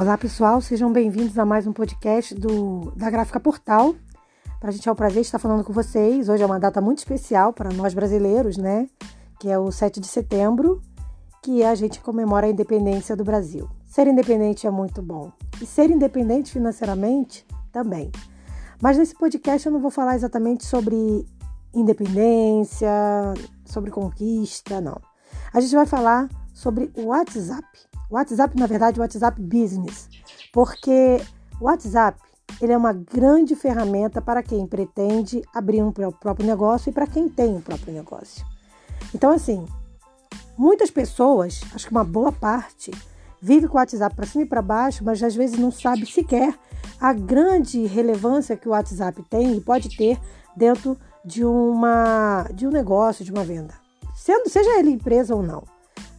Olá pessoal, sejam bem-vindos a mais um podcast do, da Gráfica Portal. Para a gente é um prazer estar falando com vocês. Hoje é uma data muito especial para nós brasileiros, né? Que é o 7 de setembro, que a gente comemora a independência do Brasil. Ser independente é muito bom e ser independente financeiramente também. Mas nesse podcast eu não vou falar exatamente sobre independência, sobre conquista, não. A gente vai falar sobre o WhatsApp. WhatsApp, na verdade, WhatsApp Business, porque o WhatsApp ele é uma grande ferramenta para quem pretende abrir um próprio negócio e para quem tem um próprio negócio. Então, assim, muitas pessoas, acho que uma boa parte, vive com o WhatsApp para cima e para baixo, mas às vezes não sabe sequer a grande relevância que o WhatsApp tem e pode ter dentro de uma de um negócio, de uma venda. Sendo, seja ele empresa ou não.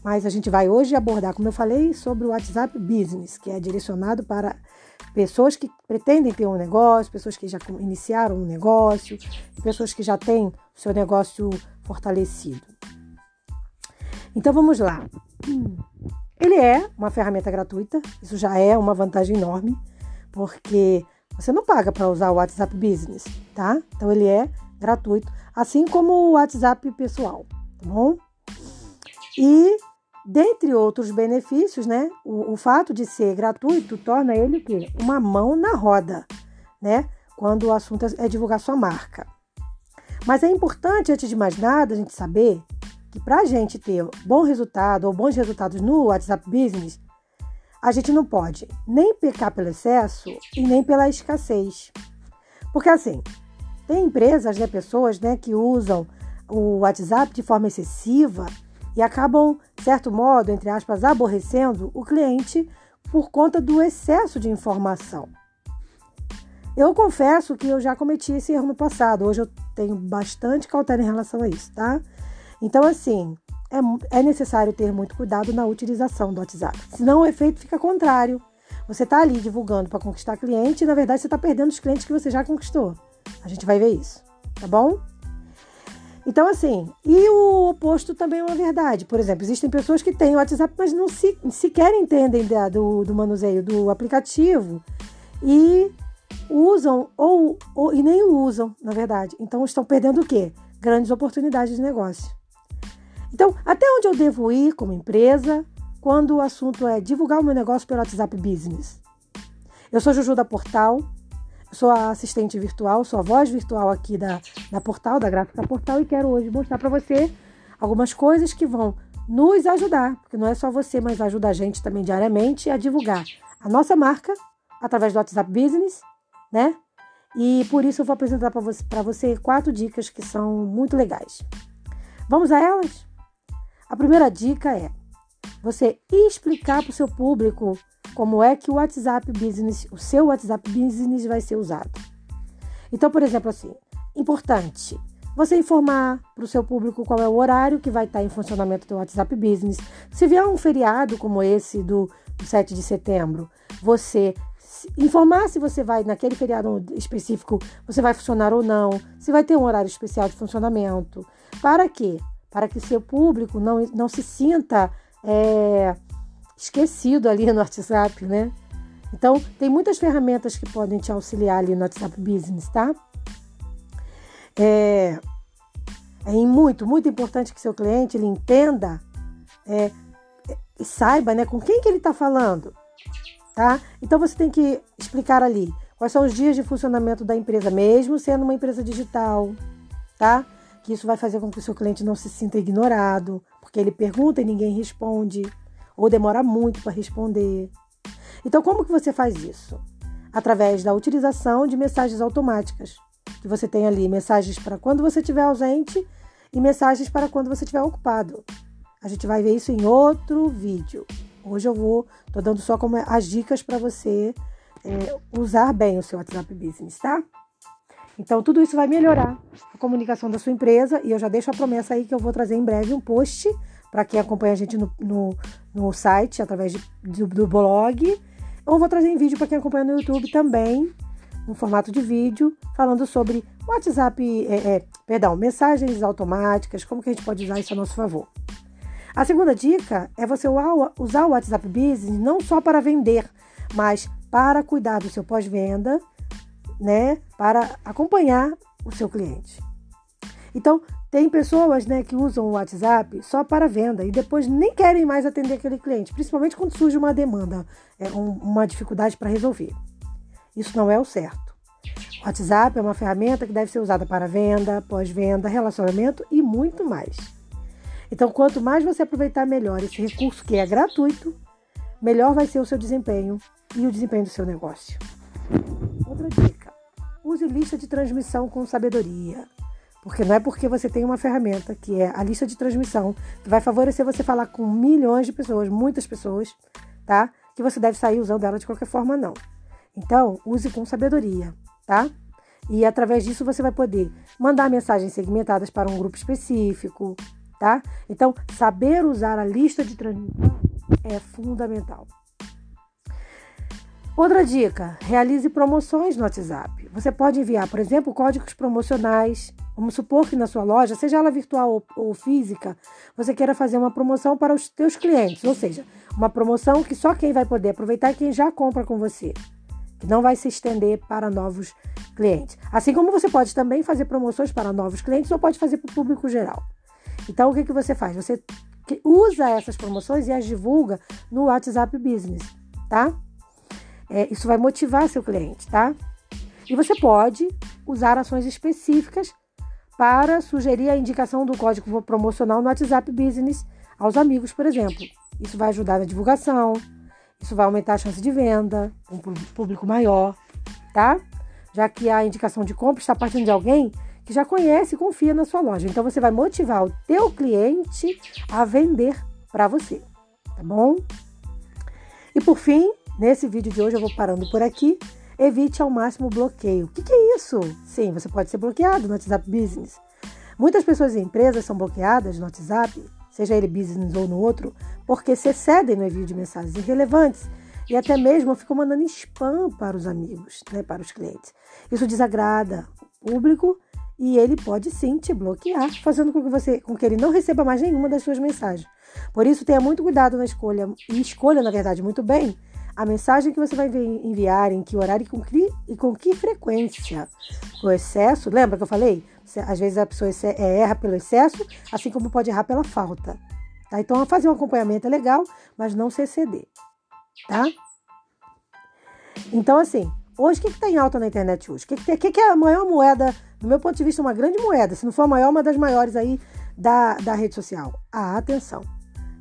Mas a gente vai hoje abordar, como eu falei, sobre o WhatsApp Business, que é direcionado para pessoas que pretendem ter um negócio, pessoas que já iniciaram um negócio, pessoas que já têm o seu negócio fortalecido. Então vamos lá. Ele é uma ferramenta gratuita, isso já é uma vantagem enorme, porque você não paga para usar o WhatsApp Business, tá? Então ele é gratuito, assim como o WhatsApp pessoal, tá bom? E dentre outros benefícios, né, o, o fato de ser gratuito torna ele o quê? Uma mão na roda, né? Quando o assunto é divulgar sua marca. Mas é importante, antes de mais nada, a gente saber que para a gente ter bom resultado ou bons resultados no WhatsApp Business, a gente não pode nem pecar pelo excesso e nem pela escassez. Porque assim, tem empresas, né, pessoas né, que usam o WhatsApp de forma excessiva e acabam, de certo modo, entre aspas, aborrecendo o cliente por conta do excesso de informação. Eu confesso que eu já cometi esse erro no passado. Hoje eu tenho bastante cautela em relação a isso, tá? Então, assim, é, é necessário ter muito cuidado na utilização do WhatsApp. Senão o efeito fica contrário. Você está ali divulgando para conquistar cliente e, na verdade, você está perdendo os clientes que você já conquistou. A gente vai ver isso, tá bom? Então, assim, e o oposto também é uma verdade. Por exemplo, existem pessoas que têm WhatsApp, mas não se, sequer entendem da, do, do manuseio do aplicativo e usam ou, ou e nem o usam, na verdade. Então, estão perdendo o quê? Grandes oportunidades de negócio. Então, até onde eu devo ir como empresa quando o assunto é divulgar o meu negócio pelo WhatsApp Business? Eu sou Juju da Portal, sou a assistente virtual, sou a voz virtual aqui da, da Portal, da Gráfica Portal, e quero hoje mostrar para você algumas coisas que vão nos ajudar, porque não é só você, mas ajuda a gente também diariamente a divulgar a nossa marca através do WhatsApp Business, né? E por isso eu vou apresentar para você, você quatro dicas que são muito legais. Vamos a elas? A primeira dica é você explicar para o seu público como é que o WhatsApp Business, o seu WhatsApp Business vai ser usado. Então, por exemplo, assim, importante você informar para o seu público qual é o horário que vai estar em funcionamento do WhatsApp Business. Se vier um feriado como esse do, do 7 de setembro, você informar se você vai naquele feriado específico, você vai funcionar ou não, se vai ter um horário especial de funcionamento. Para quê? Para que o seu público não, não se sinta é, esquecido ali no WhatsApp, né? Então, tem muitas ferramentas que podem te auxiliar ali no WhatsApp Business, tá? É, é muito, muito importante que seu cliente ele entenda é, e saiba né, com quem que ele está falando, tá? Então, você tem que explicar ali quais são os dias de funcionamento da empresa, mesmo sendo uma empresa digital, tá? Que isso vai fazer com que o seu cliente não se sinta ignorado, porque ele pergunta e ninguém responde ou demora muito para responder. Então, como que você faz isso? Através da utilização de mensagens automáticas, que você tem ali mensagens para quando você estiver ausente e mensagens para quando você estiver ocupado. A gente vai ver isso em outro vídeo. Hoje eu vou, tô dando só como as dicas para você é, usar bem o seu WhatsApp Business, tá? Então, tudo isso vai melhorar a comunicação da sua empresa e eu já deixo a promessa aí que eu vou trazer em breve um post para quem acompanha a gente no, no, no site, através de, do, do, blog. Ou vou trazer em vídeo para quem acompanha no YouTube também, no formato de vídeo, falando sobre WhatsApp, é, é, perdão, mensagens automáticas, como que a gente pode usar isso a nosso favor. A segunda dica é você usar o WhatsApp Business não só para vender, mas para cuidar do seu pós-venda, né, para acompanhar o seu cliente. Então, tem pessoas né, que usam o WhatsApp só para venda e depois nem querem mais atender aquele cliente, principalmente quando surge uma demanda, é, um, uma dificuldade para resolver. Isso não é o certo. O WhatsApp é uma ferramenta que deve ser usada para venda, pós-venda, relacionamento e muito mais. Então, quanto mais você aproveitar melhor esse recurso que é gratuito, melhor vai ser o seu desempenho e o desempenho do seu negócio. Outra dica: use lista de transmissão com sabedoria. Porque não é porque você tem uma ferramenta que é a lista de transmissão, que vai favorecer você falar com milhões de pessoas, muitas pessoas, tá? Que você deve sair usando ela de qualquer forma, não. Então, use com sabedoria, tá? E através disso você vai poder mandar mensagens segmentadas para um grupo específico, tá? Então, saber usar a lista de transmissão é fundamental. Outra dica: realize promoções no WhatsApp. Você pode enviar, por exemplo, códigos promocionais. Vamos supor que na sua loja, seja ela virtual ou, física, você queira fazer uma promoção para os seus clientes, ou seja, uma promoção que só quem vai poder aproveitar é quem já compra com você, que não vai se estender para novos clientes. Assim como você pode também fazer promoções para novos clientes ou pode fazer para o público geral. Então, o que, que você faz? Você usa essas promoções e as divulga no WhatsApp Business, tá? É, isso vai motivar seu cliente, tá? E você pode usar ações específicas para sugerir a indicação do código promocional no WhatsApp Business aos amigos, por exemplo. Isso vai ajudar na divulgação, isso vai aumentar a chance de venda, um público maior, tá? Já que a indicação de compra está partindo de alguém que já conhece e confia na sua loja. Então você vai motivar o teu cliente a vender para você, tá bom? E por fim, Nesse vídeo de hoje eu vou parando por aqui. Evite ao máximo o bloqueio. O que, que é isso? Sim, você pode ser bloqueado no WhatsApp Business. Muitas pessoas e empresas são bloqueadas no WhatsApp, seja ele business ou no outro, porque se excedem no envio de mensagens irrelevantes e até mesmo ficam mandando spam para os amigos, né, para os clientes. Isso desagrada o público e ele pode sim te bloquear, fazendo com que você, com que ele não receba mais nenhuma das suas mensagens. Por isso tenha muito cuidado na escolha e escolha, na verdade, muito bem a mensagem que você vai enviar, em que horário e com que, frequência. O excesso, lembra que eu falei? Às vezes a pessoa é, erra pelo excesso, assim como pode errar pela falta. Tá? Então, fazer um acompanhamento é legal, mas não se exceder. Tá? Então, assim, hoje o que está em alta na internet hoje? O que, que, que, é a maior moeda, do meu ponto de vista, uma grande moeda, se não for a maior, uma das maiores aí da, da rede social? A atenção.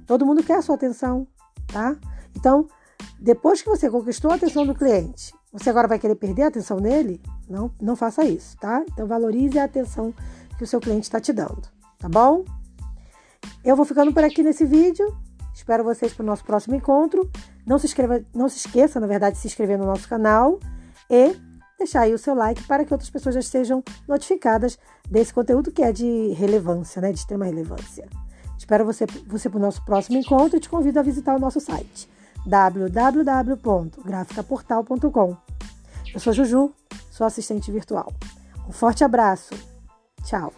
Todo mundo quer a sua atenção, tá? Então, depois que você conquistou a atenção do cliente, você agora vai querer perder a atenção dele? Não, não faça isso, tá? Então valorize a atenção que o seu cliente está te dando, tá bom? Eu vou ficando por aqui nesse vídeo. Espero vocês para o nosso próximo encontro. Não se, inscreva, não se esqueça, na verdade, de se inscrever no nosso canal e deixar aí o seu like para que outras pessoas já sejam notificadas desse conteúdo que é de relevância, né? De extrema relevância. Espero você, você para o nosso próximo encontro e te convido a visitar o nosso site www.graficaportal.com. Eu sou Juju, sua assistente virtual. Um forte abraço. Tchau.